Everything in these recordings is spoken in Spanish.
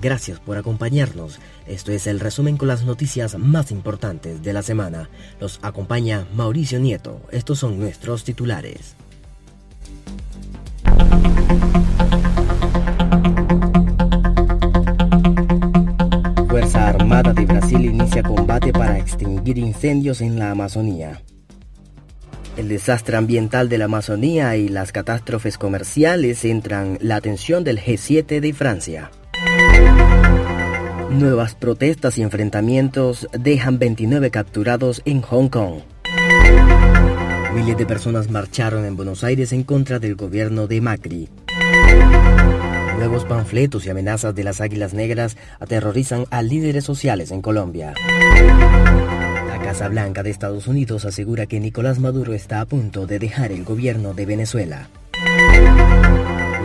Gracias por acompañarnos. Esto es el resumen con las noticias más importantes de la semana. Los acompaña Mauricio Nieto. Estos son nuestros titulares. Fuerza Armada de Brasil inicia combate para extinguir incendios en la Amazonía. El desastre ambiental de la Amazonía y las catástrofes comerciales centran la atención del G7 de Francia. Nuevas protestas y enfrentamientos dejan 29 capturados en Hong Kong. Miles de personas marcharon en Buenos Aires en contra del gobierno de Macri. Nuevos panfletos y amenazas de las Águilas Negras aterrorizan a líderes sociales en Colombia. La Casa Blanca de Estados Unidos asegura que Nicolás Maduro está a punto de dejar el gobierno de Venezuela.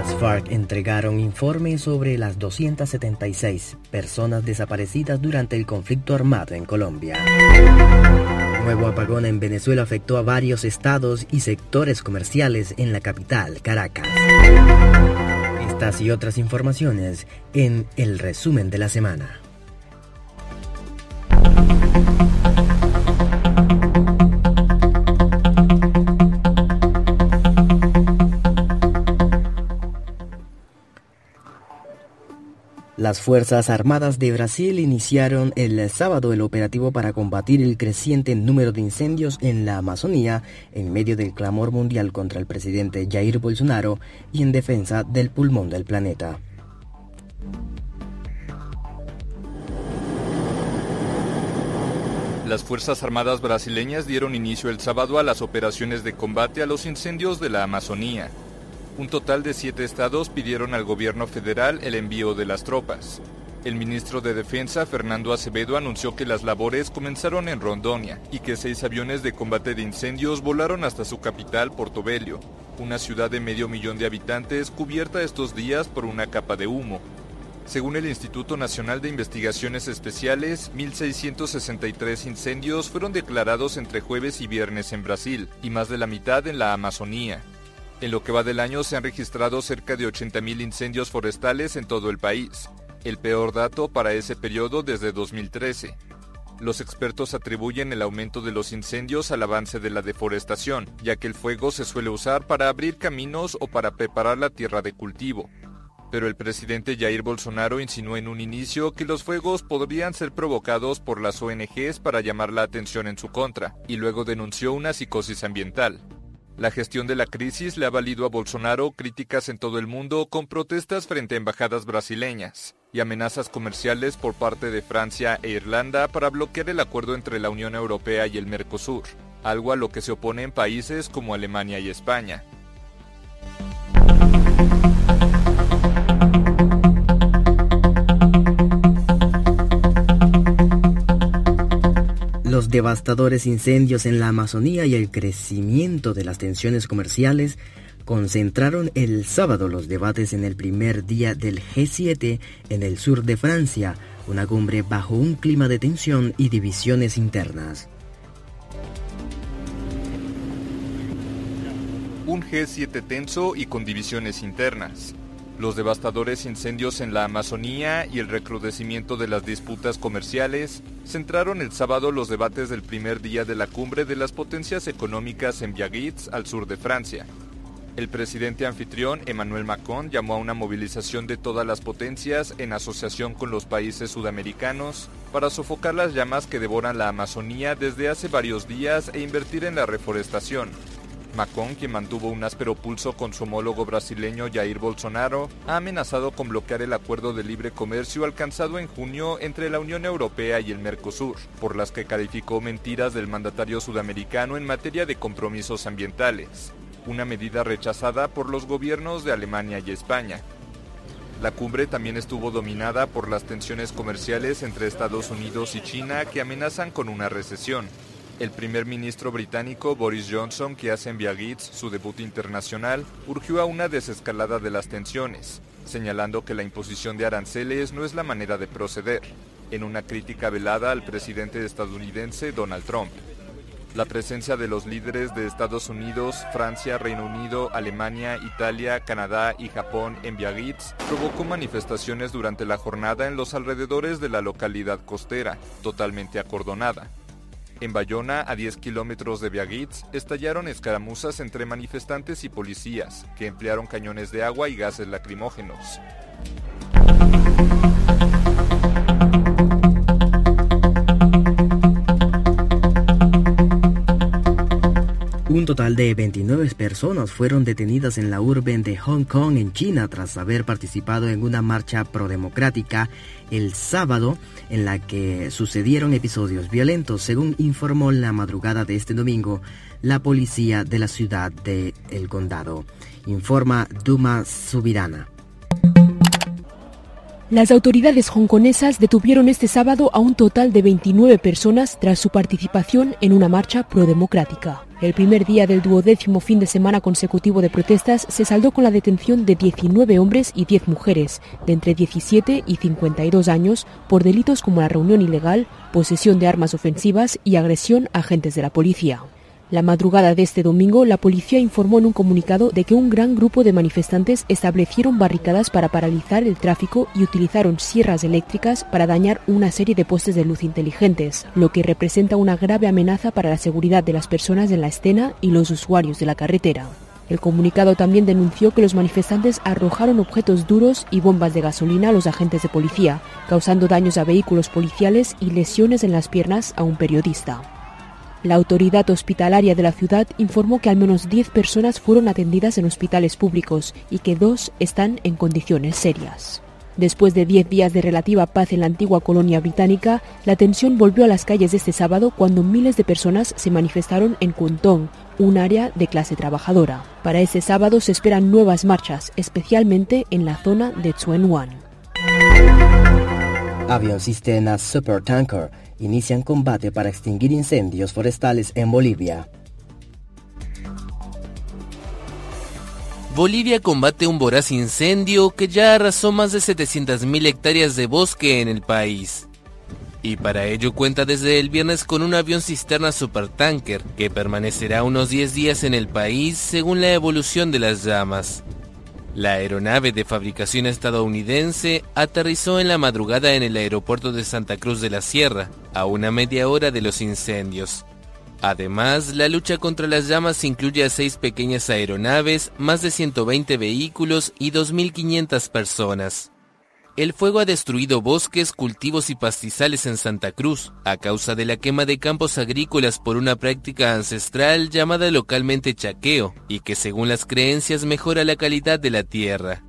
Las FARC entregaron informes sobre las 276 personas desaparecidas durante el conflicto armado en Colombia. Nuevo apagón en Venezuela afectó a varios estados y sectores comerciales en la capital, Caracas. Estas y otras informaciones en el resumen de la semana. Las Fuerzas Armadas de Brasil iniciaron el sábado el operativo para combatir el creciente número de incendios en la Amazonía en medio del clamor mundial contra el presidente Jair Bolsonaro y en defensa del pulmón del planeta. Las Fuerzas Armadas brasileñas dieron inicio el sábado a las operaciones de combate a los incendios de la Amazonía. Un total de siete estados pidieron al gobierno federal el envío de las tropas. El ministro de Defensa, Fernando Acevedo, anunció que las labores comenzaron en Rondonia y que seis aviones de combate de incendios volaron hasta su capital, Portobello, una ciudad de medio millón de habitantes cubierta estos días por una capa de humo. Según el Instituto Nacional de Investigaciones Especiales, 1.663 incendios fueron declarados entre jueves y viernes en Brasil y más de la mitad en la Amazonía. En lo que va del año se han registrado cerca de 80.000 incendios forestales en todo el país, el peor dato para ese periodo desde 2013. Los expertos atribuyen el aumento de los incendios al avance de la deforestación, ya que el fuego se suele usar para abrir caminos o para preparar la tierra de cultivo. Pero el presidente Jair Bolsonaro insinuó en un inicio que los fuegos podrían ser provocados por las ONGs para llamar la atención en su contra, y luego denunció una psicosis ambiental. La gestión de la crisis le ha valido a Bolsonaro críticas en todo el mundo con protestas frente a embajadas brasileñas y amenazas comerciales por parte de Francia e Irlanda para bloquear el acuerdo entre la Unión Europea y el Mercosur, algo a lo que se oponen países como Alemania y España. Devastadores incendios en la Amazonía y el crecimiento de las tensiones comerciales concentraron el sábado los debates en el primer día del G7 en el sur de Francia, una cumbre bajo un clima de tensión y divisiones internas. Un G7 tenso y con divisiones internas. Los devastadores incendios en la Amazonía y el recrudecimiento de las disputas comerciales centraron el sábado los debates del primer día de la cumbre de las potencias económicas en Biarritz, al sur de Francia. El presidente anfitrión Emmanuel Macron llamó a una movilización de todas las potencias en asociación con los países sudamericanos para sofocar las llamas que devoran la Amazonía desde hace varios días e invertir en la reforestación. Macron, quien mantuvo un áspero pulso con su homólogo brasileño Jair Bolsonaro, ha amenazado con bloquear el acuerdo de libre comercio alcanzado en junio entre la Unión Europea y el Mercosur, por las que calificó mentiras del mandatario sudamericano en materia de compromisos ambientales, una medida rechazada por los gobiernos de Alemania y España. La cumbre también estuvo dominada por las tensiones comerciales entre Estados Unidos y China que amenazan con una recesión, el primer ministro británico Boris Johnson, que hace en Biarritz su debut internacional, urgió a una desescalada de las tensiones, señalando que la imposición de aranceles no es la manera de proceder, en una crítica velada al presidente estadounidense Donald Trump. La presencia de los líderes de Estados Unidos, Francia, Reino Unido, Alemania, Italia, Canadá y Japón en Biarritz provocó manifestaciones durante la jornada en los alrededores de la localidad costera, totalmente acordonada. En Bayona, a 10 kilómetros de Biarritz, estallaron escaramuzas entre manifestantes y policías, que emplearon cañones de agua y gases lacrimógenos. Un total de 29 personas fueron detenidas en la urbe de Hong Kong, en China, tras haber participado en una marcha prodemocrática el sábado en la que sucedieron episodios violentos, según informó la madrugada de este domingo la policía de la ciudad de El Condado. Informa Duma Subirana. Las autoridades hongkonesas detuvieron este sábado a un total de 29 personas tras su participación en una marcha prodemocrática. El primer día del duodécimo fin de semana consecutivo de protestas se saldó con la detención de 19 hombres y 10 mujeres, de entre 17 y 52 años, por delitos como la reunión ilegal, posesión de armas ofensivas y agresión a agentes de la policía. La madrugada de este domingo, la policía informó en un comunicado de que un gran grupo de manifestantes establecieron barricadas para paralizar el tráfico y utilizaron sierras eléctricas para dañar una serie de postes de luz inteligentes, lo que representa una grave amenaza para la seguridad de las personas en la escena y los usuarios de la carretera. El comunicado también denunció que los manifestantes arrojaron objetos duros y bombas de gasolina a los agentes de policía, causando daños a vehículos policiales y lesiones en las piernas a un periodista. La autoridad hospitalaria de la ciudad informó que al menos 10 personas fueron atendidas en hospitales públicos y que dos están en condiciones serias. Después de 10 días de relativa paz en la antigua colonia británica, la tensión volvió a las calles este sábado cuando miles de personas se manifestaron en Kuntong, un área de clase trabajadora. Para este sábado se esperan nuevas marchas, especialmente en la zona de Wan. Avión Super Supertanker inician combate para extinguir incendios forestales en Bolivia. Bolivia combate un voraz incendio que ya arrasó más de 700.000 hectáreas de bosque en el país. Y para ello cuenta desde el viernes con un avión cisterna supertanker que permanecerá unos 10 días en el país según la evolución de las llamas. La aeronave de fabricación estadounidense aterrizó en la madrugada en el aeropuerto de Santa Cruz de la Sierra, a una media hora de los incendios. Además, la lucha contra las llamas incluye a seis pequeñas aeronaves, más de 120 vehículos y 2.500 personas. El fuego ha destruido bosques, cultivos y pastizales en Santa Cruz, a causa de la quema de campos agrícolas por una práctica ancestral llamada localmente chaqueo, y que según las creencias mejora la calidad de la tierra.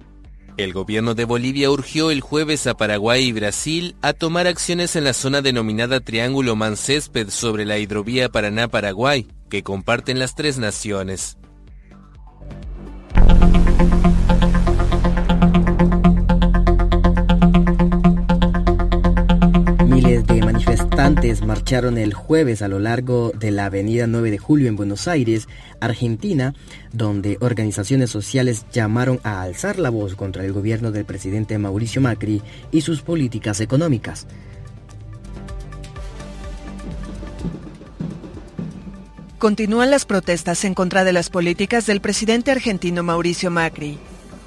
El gobierno de Bolivia urgió el jueves a Paraguay y Brasil a tomar acciones en la zona denominada Triángulo Mancésped sobre la hidrovía Paraná-Paraguay, que comparten las tres naciones. Manifestantes marcharon el jueves a lo largo de la avenida 9 de Julio en Buenos Aires, Argentina, donde organizaciones sociales llamaron a alzar la voz contra el gobierno del presidente Mauricio Macri y sus políticas económicas. Continúan las protestas en contra de las políticas del presidente argentino Mauricio Macri.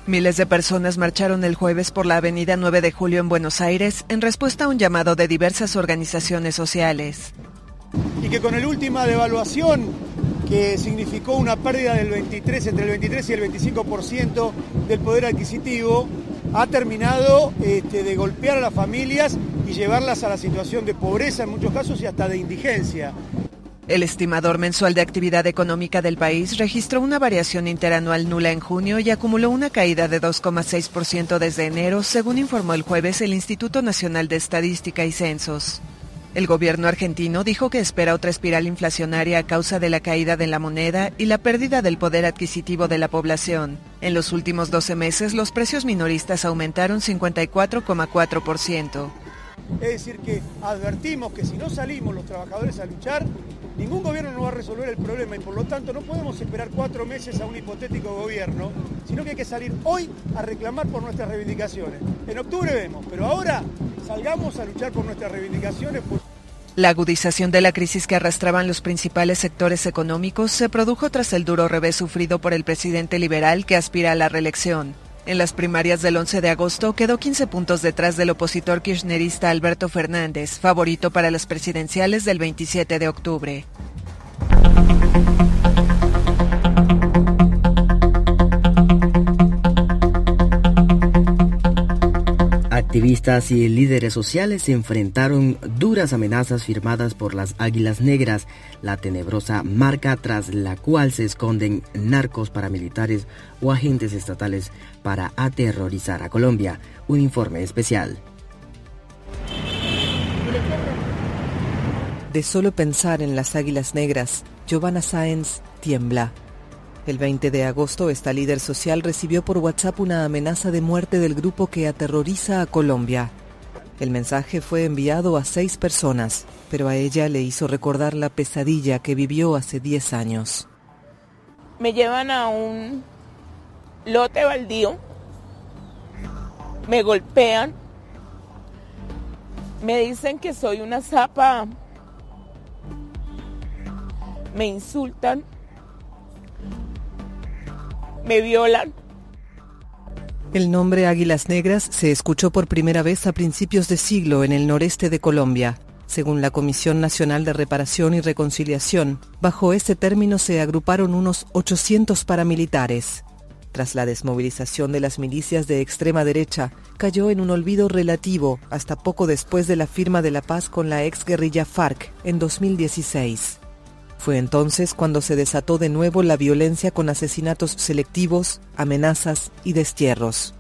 Miles de personas marcharon el jueves por la avenida 9 de Julio en Buenos Aires en respuesta a un llamado de diversas organizaciones sociales. Y que con la última devaluación, que significó una pérdida del 23, entre el 23 y el 25% del poder adquisitivo, ha terminado este, de golpear a las familias y llevarlas a la situación de pobreza en muchos casos y hasta de indigencia. El estimador mensual de actividad económica del país registró una variación interanual nula en junio y acumuló una caída de 2,6% desde enero, según informó el jueves el Instituto Nacional de Estadística y Censos. El gobierno argentino dijo que espera otra espiral inflacionaria a causa de la caída de la moneda y la pérdida del poder adquisitivo de la población. En los últimos 12 meses, los precios minoristas aumentaron 54,4%. Es decir, que advertimos que si no salimos los trabajadores a luchar, ningún gobierno no va a resolver el problema y por lo tanto no podemos esperar cuatro meses a un hipotético gobierno, sino que hay que salir hoy a reclamar por nuestras reivindicaciones. En octubre vemos, pero ahora salgamos a luchar por nuestras reivindicaciones. La agudización de la crisis que arrastraban los principales sectores económicos se produjo tras el duro revés sufrido por el presidente liberal que aspira a la reelección. En las primarias del 11 de agosto quedó 15 puntos detrás del opositor kirchnerista Alberto Fernández, favorito para las presidenciales del 27 de octubre. Y líderes sociales se enfrentaron duras amenazas firmadas por las Águilas Negras, la tenebrosa marca tras la cual se esconden narcos paramilitares o agentes estatales para aterrorizar a Colombia. Un informe especial. De solo pensar en las Águilas Negras, Giovanna Sáenz tiembla. El 20 de agosto, esta líder social recibió por WhatsApp una amenaza de muerte del grupo que aterroriza a Colombia. El mensaje fue enviado a seis personas, pero a ella le hizo recordar la pesadilla que vivió hace 10 años. Me llevan a un lote baldío, me golpean, me dicen que soy una zapa, me insultan me violan. El nombre Águilas Negras se escuchó por primera vez a principios de siglo en el noreste de Colombia. Según la Comisión Nacional de Reparación y Reconciliación, bajo este término se agruparon unos 800 paramilitares. Tras la desmovilización de las milicias de extrema derecha, cayó en un olvido relativo hasta poco después de la firma de la paz con la ex guerrilla FARC en 2016. Fue entonces cuando se desató de nuevo la violencia con asesinatos selectivos, amenazas y destierros.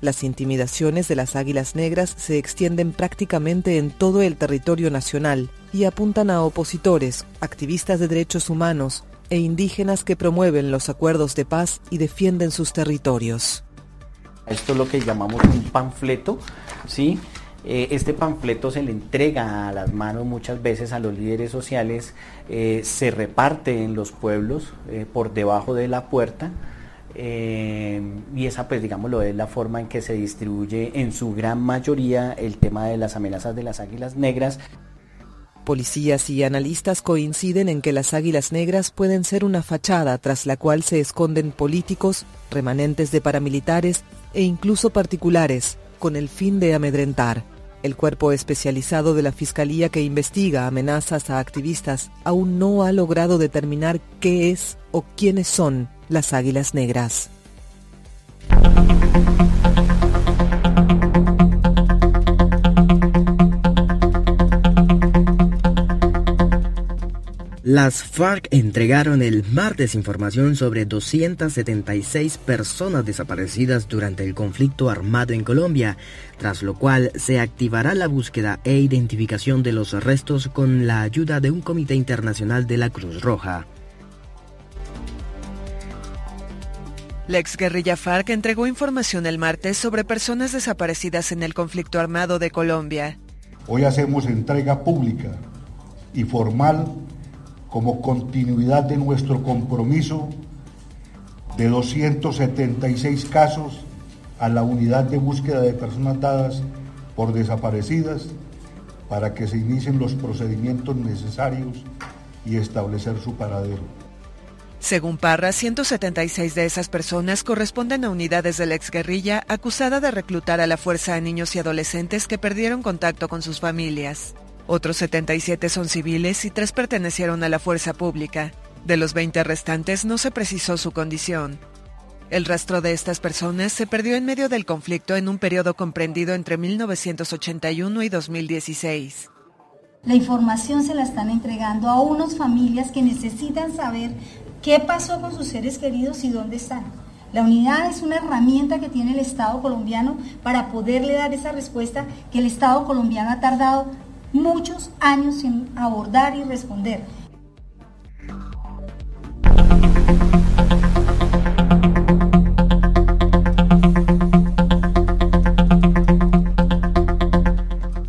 Las intimidaciones de las Águilas Negras se extienden prácticamente en todo el territorio nacional y apuntan a opositores, activistas de derechos humanos e indígenas que promueven los acuerdos de paz y defienden sus territorios. Esto es lo que llamamos un panfleto, ¿sí? Eh, este panfleto se le entrega a las manos muchas veces a los líderes sociales, eh, se reparte en los pueblos eh, por debajo de la puerta y esa pues digámoslo es la forma en que se distribuye en su gran mayoría el tema de las amenazas de las águilas negras. Policías y analistas coinciden en que las águilas negras pueden ser una fachada tras la cual se esconden políticos, remanentes de paramilitares e incluso particulares con el fin de amedrentar. El cuerpo especializado de la Fiscalía que investiga amenazas a activistas aún no ha logrado determinar qué es o quiénes son las Águilas Negras. Las FARC entregaron el martes información sobre 276 personas desaparecidas durante el conflicto armado en Colombia, tras lo cual se activará la búsqueda e identificación de los restos con la ayuda de un comité internacional de la Cruz Roja. La exguerrilla FARC entregó información el martes sobre personas desaparecidas en el conflicto armado de Colombia. Hoy hacemos entrega pública y formal como continuidad de nuestro compromiso de 276 casos a la unidad de búsqueda de personas dadas por desaparecidas para que se inicien los procedimientos necesarios y establecer su paradero. Según Parra, 176 de esas personas corresponden a unidades de la exguerrilla acusada de reclutar a la fuerza a niños y adolescentes que perdieron contacto con sus familias. Otros 77 son civiles y tres pertenecieron a la fuerza pública. De los 20 restantes no se precisó su condición. El rastro de estas personas se perdió en medio del conflicto en un periodo comprendido entre 1981 y 2016. La información se la están entregando a unas familias que necesitan saber qué pasó con sus seres queridos y dónde están. La unidad es una herramienta que tiene el Estado colombiano para poderle dar esa respuesta que el Estado colombiano ha tardado muchos años sin abordar y responder.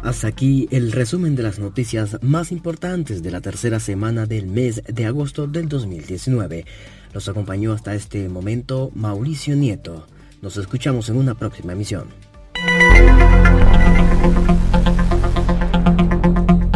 Hasta aquí el resumen de las noticias más importantes de la tercera semana del mes de agosto del 2019. Los acompañó hasta este momento Mauricio Nieto. Nos escuchamos en una próxima emisión. thank you